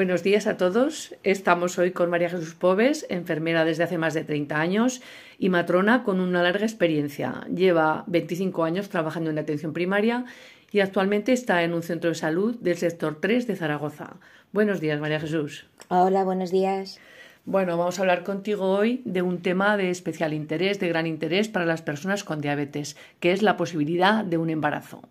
Buenos días a todos. Estamos hoy con María Jesús Pobes, enfermera desde hace más de 30 años y matrona con una larga experiencia. Lleva 25 años trabajando en atención primaria y actualmente está en un centro de salud del sector 3 de Zaragoza. Buenos días, María Jesús. Hola, buenos días. Bueno, vamos a hablar contigo hoy de un tema de especial interés, de gran interés para las personas con diabetes, que es la posibilidad de un embarazo.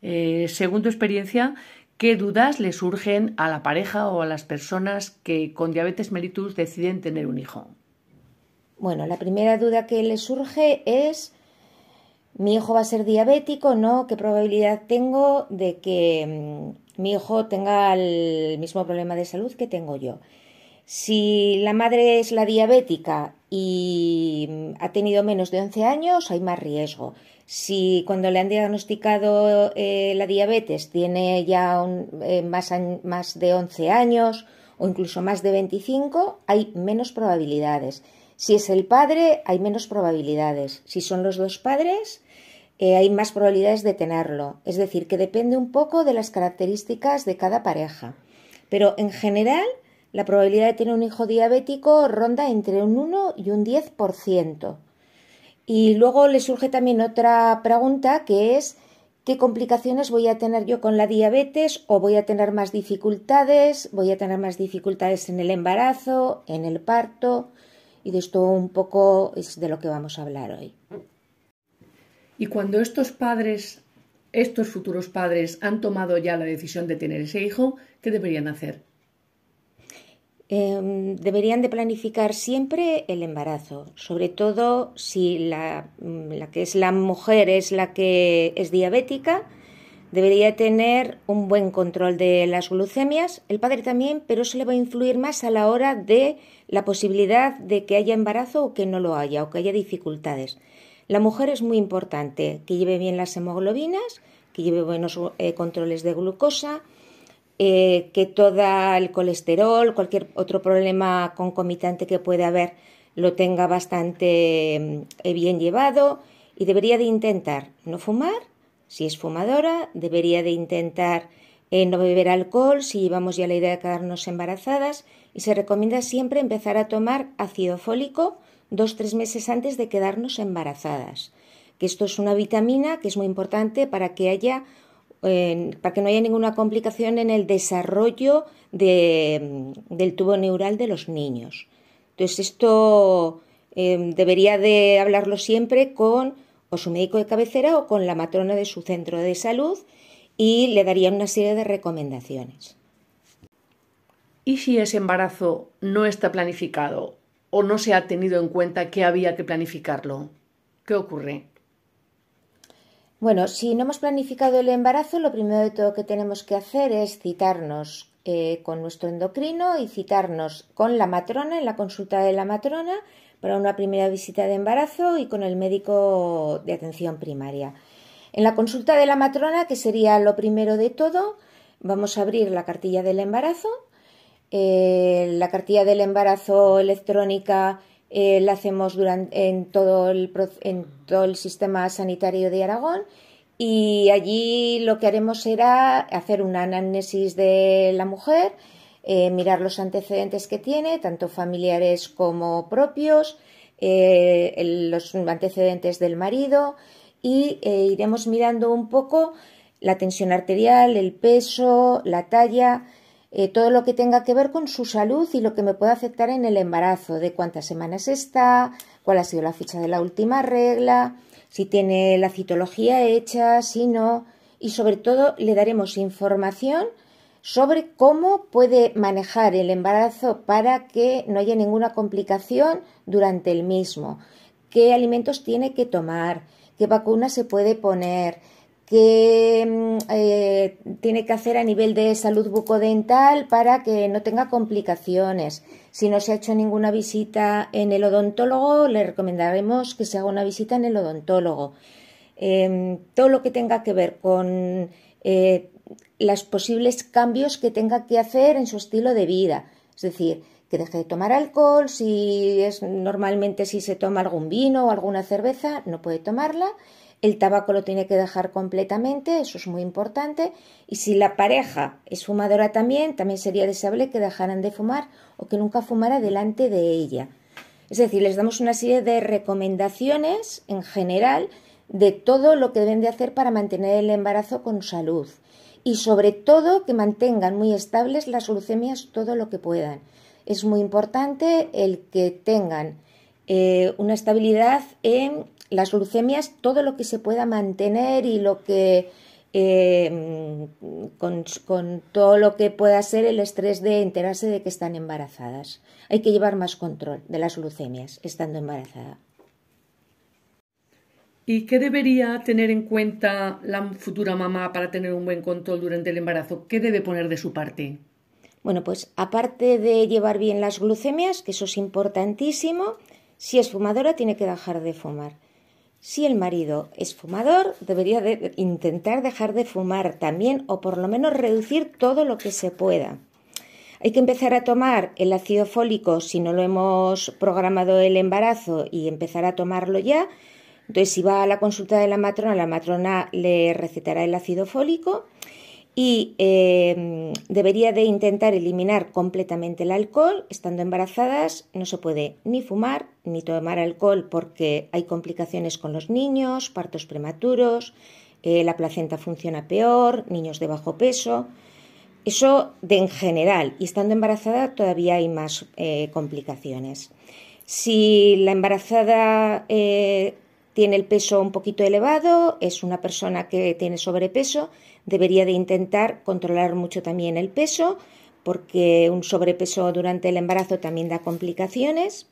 Eh, según tu experiencia, ¿Qué dudas le surgen a la pareja o a las personas que con diabetes mellitus deciden tener un hijo? Bueno, la primera duda que le surge es, ¿mi hijo va a ser diabético? ¿No? ¿Qué probabilidad tengo de que mm, mi hijo tenga el mismo problema de salud que tengo yo? Si la madre es la diabética y mm, ha tenido menos de 11 años, hay más riesgo. Si cuando le han diagnosticado eh, la diabetes tiene ya eh, más, más de 11 años o incluso más de 25, hay menos probabilidades. Si es el padre, hay menos probabilidades. Si son los dos padres, eh, hay más probabilidades de tenerlo. Es decir, que depende un poco de las características de cada pareja. Pero en general, la probabilidad de tener un hijo diabético ronda entre un 1 y un 10%. Y luego le surge también otra pregunta que es ¿qué complicaciones voy a tener yo con la diabetes o voy a tener más dificultades? ¿Voy a tener más dificultades en el embarazo, en el parto? Y de esto un poco es de lo que vamos a hablar hoy. Y cuando estos padres, estos futuros padres han tomado ya la decisión de tener ese hijo, ¿qué deberían hacer? Em, deberían de planificar siempre el embarazo, sobre todo si la, mm, la, que es la mujer es la que es diabética, debería tener un buen control de las glucemias, el padre también, pero eso le va a influir más a la hora de la posibilidad de que haya embarazo o que no lo haya o que haya dificultades. La mujer es muy importante que lleve bien las hemoglobinas, que lleve buenos eh, controles de glucosa, eh, que todo el colesterol, cualquier otro problema concomitante que pueda haber, lo tenga bastante eh, bien llevado y debería de intentar no fumar, si es fumadora, debería de intentar no beber alcohol si llevamos ya la idea de quedarnos embarazadas y se recomienda siempre empezar a tomar ácido fólico dos tres meses antes de quedarnos embarazadas que esto es una vitamina que es muy importante para que haya para que no haya ninguna complicación en el desarrollo del tubo neural de los niños. Entonces, esto em, debería de hablarlo siempre con o su médico de cabecera o con la matrona de su centro de salud y le darían una serie de recomendaciones. ¿Y si ese embarazo no está planificado o no se ha tenido en cuenta que había que planificarlo? ¿Qué ocurre? Bueno, si no hemos planificado el embarazo, lo primero de todo que tenemos que hacer es citarnos eh, con nuestro endocrino y citarnos con la matrona, en la consulta de la matrona, para una primera visita de embarazo y con el médico de atención primaria. En la consulta de la matrona, que sería lo primero de todo, vamos a abrir la cartilla del embarazo. Eh, la cartilla del embarazo electrónica eh, la hacemos en, todo el, sistema sanitario de Aragón. Y allí lo que haremos será hacer una anamnesis de la mujer, eh, mirar los antecedentes que tiene, tanto familiares como propios, los antecedentes del marido y iremos mirando un poco la tensión arterial, el peso, la talla, eh, todo lo que tenga que ver con su salud y lo que me pueda afectar en el embarazo, de cuántas semanas está, cuál ha sido la fecha de la última regla, si tiene la citología hecha, si no, y sobre todo le daremos información sobre cómo puede manejar el embarazo para que no haya ninguna complicación durante el mismo, qué alimentos tiene que tomar, qué vacunas se puede poner, qué mm, eh, tiene que hacer a nivel de salud bucodental para que no tenga complicaciones. Si no se ha hecho ninguna visita en el odontólogo, le recomendaremos que se haga una visita en el odontólogo. Em, todo lo que tenga que ver con eh, los posibles cambios que tenga que hacer en su estilo de vida. Es decir, que deje de tomar alcohol, si es normalmente si se toma algún vino o alguna cerveza, no puede tomarla. El tabaco lo tiene que dejar completamente, eso es muy importante. Y si la pareja es fumadora también, también sería deseable que dejaran de fumar o que nunca fumara delante de ella. Es decir, les damos una serie de recomendaciones en general de todo lo que deben de hacer para mantener el embarazo con salud y sobre todo que mantengan muy estables las glucemias todo lo que puedan. Es muy importante el que tengan eh, una estabilidad en las glucemias, todo lo que se pueda mantener y lo que eh, con, con, todo lo que pueda ser el estrés de enterarse de que están embarazadas. Hay que llevar más control de las glucemias estando embarazada. ¿Y qué debería tener en cuenta la futura mamá para tener un buen control durante el embarazo? ¿Qué debe poner de su parte? Bueno, pues aparte de llevar bien las glucemias, que eso es importantísimo, si es fumadora tiene que dejar de fumar. Si el marido es fumador, debería de intentar dejar de fumar también o por lo menos reducir todo lo que se pueda. Hay que empezar a tomar el ácido fólico si no lo hemos programado el embarazo y empezar a tomarlo ya. Entonces, si va a la consulta de la matrona, la matrona le recetará el ácido fólico y eh, debería de intentar eliminar completamente el alcohol. Estando embarazadas no se puede ni fumar ni tomar alcohol porque hay complicaciones con los niños, partos prematuros, eh, la placenta funciona peor, niños de bajo peso. Eso de en general y estando embarazada todavía hay más eh, complicaciones. Si la embarazada tiene el peso un poquito elevado, es una persona que tiene sobrepeso, debería de intentar controlar mucho también el peso, porque un sobrepeso durante el embarazo también da complicaciones,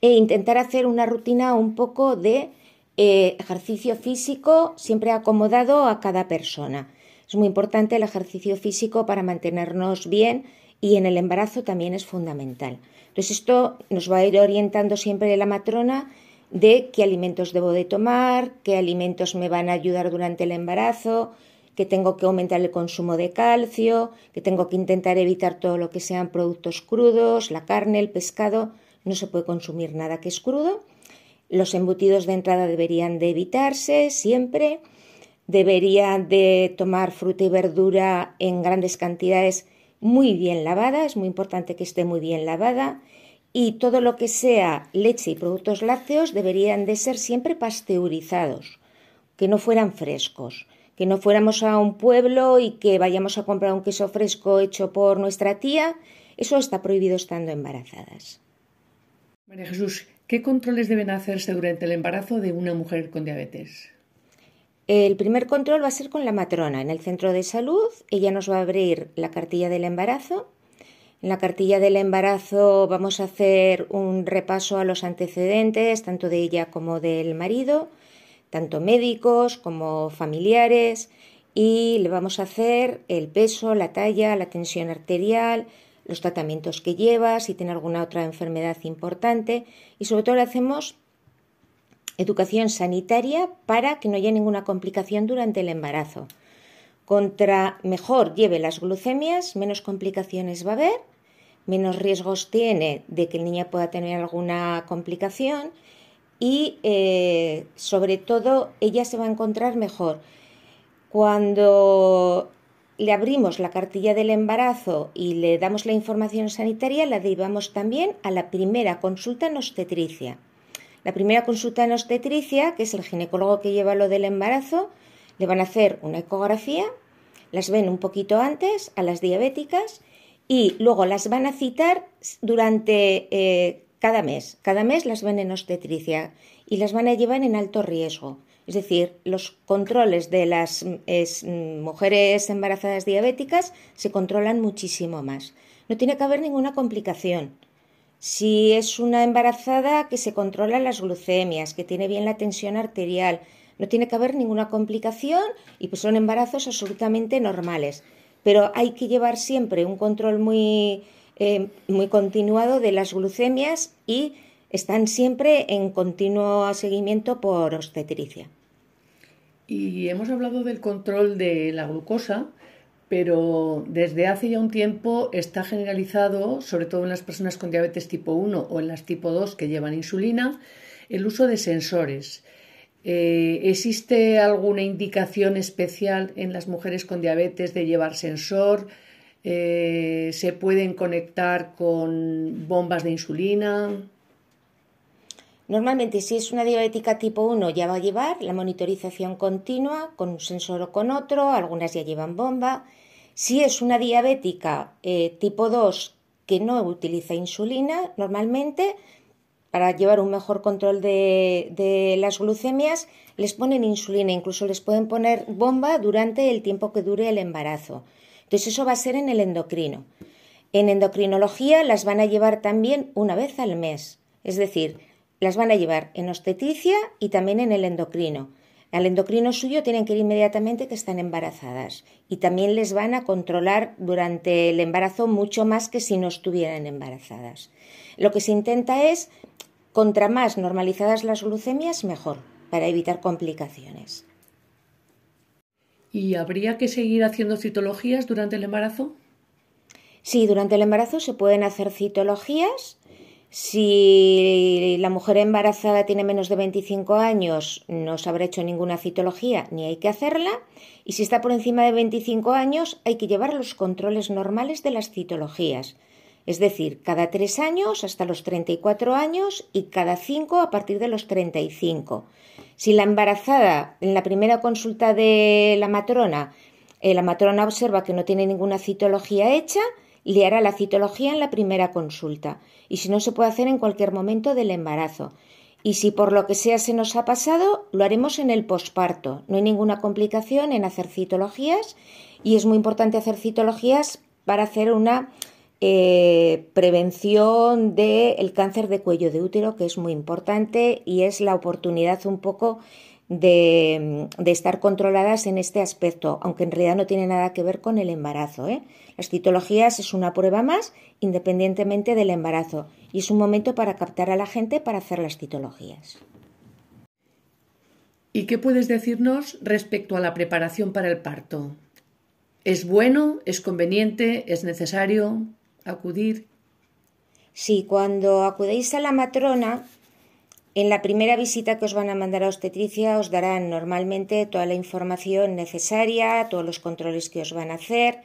e intentar hacer una rutina un poco de eh, ejercicio físico siempre acomodado a cada persona. Es muy importante el ejercicio físico para mantenernos bien y en el embarazo también es fundamental. Entonces esto nos va a ir orientando siempre la matrona de qué alimentos debo de tomar, qué alimentos me van a ayudar durante el embarazo, que tengo que aumentar el consumo de calcio, que tengo que intentar evitar todo lo que sean productos crudos, la carne, el pescado, no se puede consumir nada que es crudo. Los embutidos de entrada deberían de evitarse siempre. Debería de tomar fruta y verdura en grandes cantidades muy bien lavada, es muy importante que esté muy bien lavada y todo lo que sea leche y productos lácteos deberían de ser siempre pasteurizados, que no fueran frescos, que no fuéramos a un pueblo y que vayamos a comprar un queso fresco hecho por nuestra tía, eso está prohibido estando embarazadas. María Jesús, ¿qué controles deben hacerse durante el embarazo de una mujer con diabetes? El primer control va a ser con la matrona en el centro de salud. Ella nos va a abrir la cartilla del embarazo en la cartilla del embarazo vamos a hacer un repaso a los antecedentes, tanto de ella como del marido, tanto médicos como familiares, y le vamos a hacer el peso, la talla, la tensión arterial, los tratamientos que lleva, si tiene alguna otra enfermedad importante, y sobre todo le hacemos educación sanitaria para que no haya ninguna complicación durante el embarazo. Contra mejor lleve las glucemias, menos complicaciones va a haber menos riesgos tiene de que el niño pueda tener alguna complicación y eh, sobre todo ella se va a encontrar mejor. Cuando le abrimos la cartilla del embarazo y le damos la información sanitaria, la derivamos también a la primera consulta en obstetricia. La primera consulta en obstetricia, que es el ginecólogo que lleva lo del embarazo, le van a hacer una ecografía, las ven un poquito antes a las diabéticas y luego las van a citar durante eh, cada mes. Cada mes las ven en obstetricia y las van a llevar en alto riesgo. Es decir, los controles de las mujeres embarazadas diabéticas se controlan muchísimo más. No tiene que haber ninguna complicación. Si es una embarazada que se controla las glucemias, que tiene bien la tensión arterial, no tiene que haber ninguna complicación y pues son embarazos absolutamente normales pero hay que llevar siempre un control muy, eh, muy continuado de las glucemias y están siempre en continuo seguimiento por obstetricia. Y hemos hablado del control de la glucosa, pero desde hace ya un tiempo está generalizado, sobre todo en las personas con diabetes tipo 1 o en las tipo 2 que llevan insulina, el uso de sensores. Eh, ¿Existe alguna indicación especial en las mujeres con diabetes de llevar sensor? Eh, ¿Se pueden conectar con bombas de insulina? Normalmente, si es una diabética tipo 1, ya va a llevar la monitorización continua con un sensor o con otro, algunas ya llevan bomba. Si es una diabética eh, tipo 2 que no utiliza insulina, normalmente para llevar un mejor control de, las glucemias, les ponen insulina, incluso les pueden poner bomba durante el tiempo que dure el embarazo. Entonces eso va a ser en el endocrino. En endocrinología las van a llevar también una vez al mes, es decir, las van a llevar en obstetricia y también en el endocrino. Al endocrino suyo tienen que ir inmediatamente que están embarazadas y también les van a controlar durante el embarazo mucho más que si no estuvieran embarazadas. Lo que se intenta es, contra más normalizadas las glucemias, mejor, para evitar complicaciones. ¿Y habría que seguir haciendo citologías durante el embarazo? Sí, durante el embarazo se pueden hacer citologías si la mujer embarazada tiene menos de 25 años, no se habrá hecho ninguna citología ni hay que hacerla. Y si está por encima de 25 años, hay que llevar los controles normales de las citologías. Es decir, cada tres años hasta los 34 años y cada cinco a partir de los 35. Si la embarazada en la primera consulta de la matrona, eh, la matrona observa que no tiene ninguna citología hecha, le hará la citología en la primera consulta y si no se puede hacer en cualquier momento del embarazo. Y si por lo que sea se nos ha pasado, lo haremos en el posparto. No hay ninguna complicación en hacer citologías y es muy importante hacer citologías para hacer una eh, prevención del cáncer de cuello de útero, que es muy importante y es la oportunidad un poco de, estar controladas en este aspecto, aunque en realidad no tiene nada que ver con el embarazo. ¿eh? Las citologías es una prueba más independientemente del embarazo y es un momento para captar a la gente para hacer las citologías. ¿Y qué puedes decirnos respecto a la preparación para el parto? ¿Es bueno? ¿Es conveniente? ¿Es necesario acudir? Sí, cuando acudéis a la matrona, en la primera visita que os van a mandar a obstetricia os darán normalmente toda la información necesaria, todos los controles que os van a hacer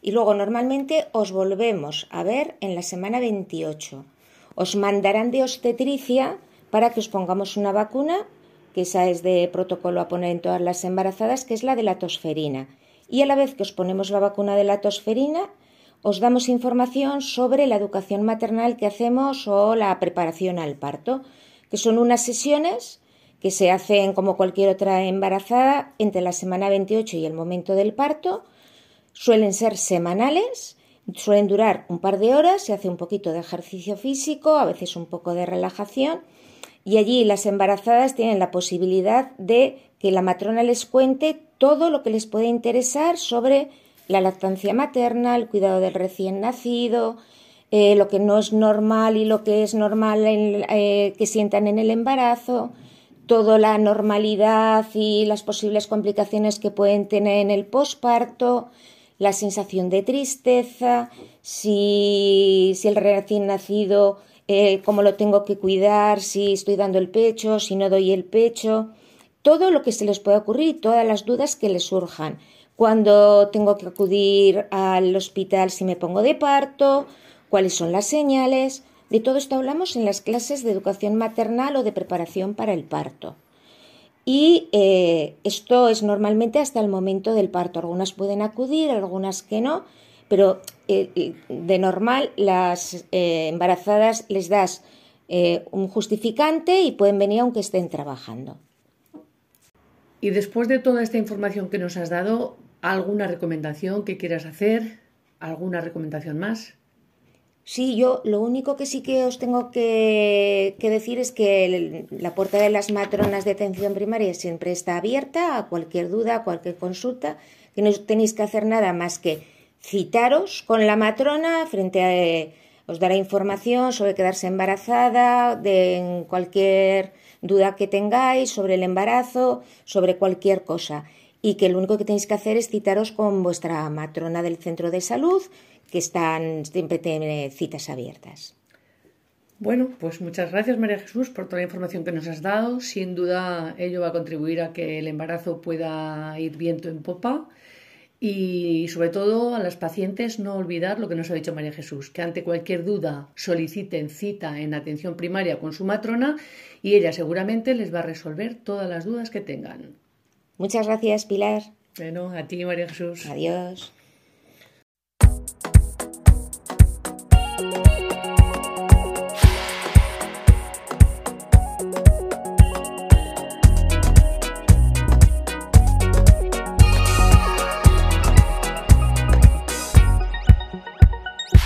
y luego normalmente os volvemos a ver en la semana 28. Os mandarán de obstetricia para que os pongamos una vacuna, que esa es de protocolo a poner en todas las embarazadas, que es la de la tosferina. Y a la vez que os ponemos la vacuna de la tosferina, os damos información sobre la educación maternal que hacemos o la preparación al parto que son unas sesiones que se hacen como cualquier otra embarazada entre la semana 28 y el momento del parto. Suelen ser semanales, suelen durar un par de horas, se hace un poquito de ejercicio físico, a veces un poco de relajación y allí las embarazadas tienen la posibilidad de que la matrona les cuente todo lo que les puede interesar sobre la lactancia materna, el cuidado del recién nacido, eh, lo que no es normal y lo que es normal eh, que sientan en el embarazo, toda la normalidad y las posibles complicaciones que pueden tener en el posparto, la sensación de tristeza, si, el recién nacido, eh, cómo lo tengo que cuidar, si estoy dando el pecho, si no doy el pecho, todo lo que se les pueda ocurrir, todas las dudas que les surjan. Cuando tengo que acudir al hospital si me pongo de parto, cuáles son las señales. De todo esto hablamos en las clases de educación maternal o de preparación para el parto. Y eh, esto es normalmente hasta el momento del parto. Algunas pueden acudir, algunas que no, pero eh, de normal las eh, embarazadas les das un justificante y pueden venir aunque estén trabajando. Y después de toda esta información que nos has dado, ¿alguna recomendación que quieras hacer? ¿Alguna recomendación más? Sí, yo lo único que sí que os tengo que, decir es que la puerta de las matronas de atención primaria siempre está abierta a cualquier duda, a cualquier consulta, que no tenéis que hacer nada más que citaros con la matrona frente Os dará información sobre quedarse embarazada, de cualquier duda que tengáis sobre el embarazo, sobre cualquier cosa. Y que lo único que tenéis que hacer es citaros con vuestra matrona del centro de salud, que están, siempre tiene citas abiertas. Bueno, pues muchas gracias María Jesús por toda la información que nos has dado. Sin duda ello va a contribuir a que el embarazo pueda ir viento en popa y sobre todo a las pacientes no olvidar lo que nos ha dicho María Jesús, que ante cualquier duda soliciten cita en atención primaria con su matrona y ella seguramente les va a resolver todas las dudas que tengan. Muchas gracias Pilar. Bueno, a ti María Jesús. Adiós.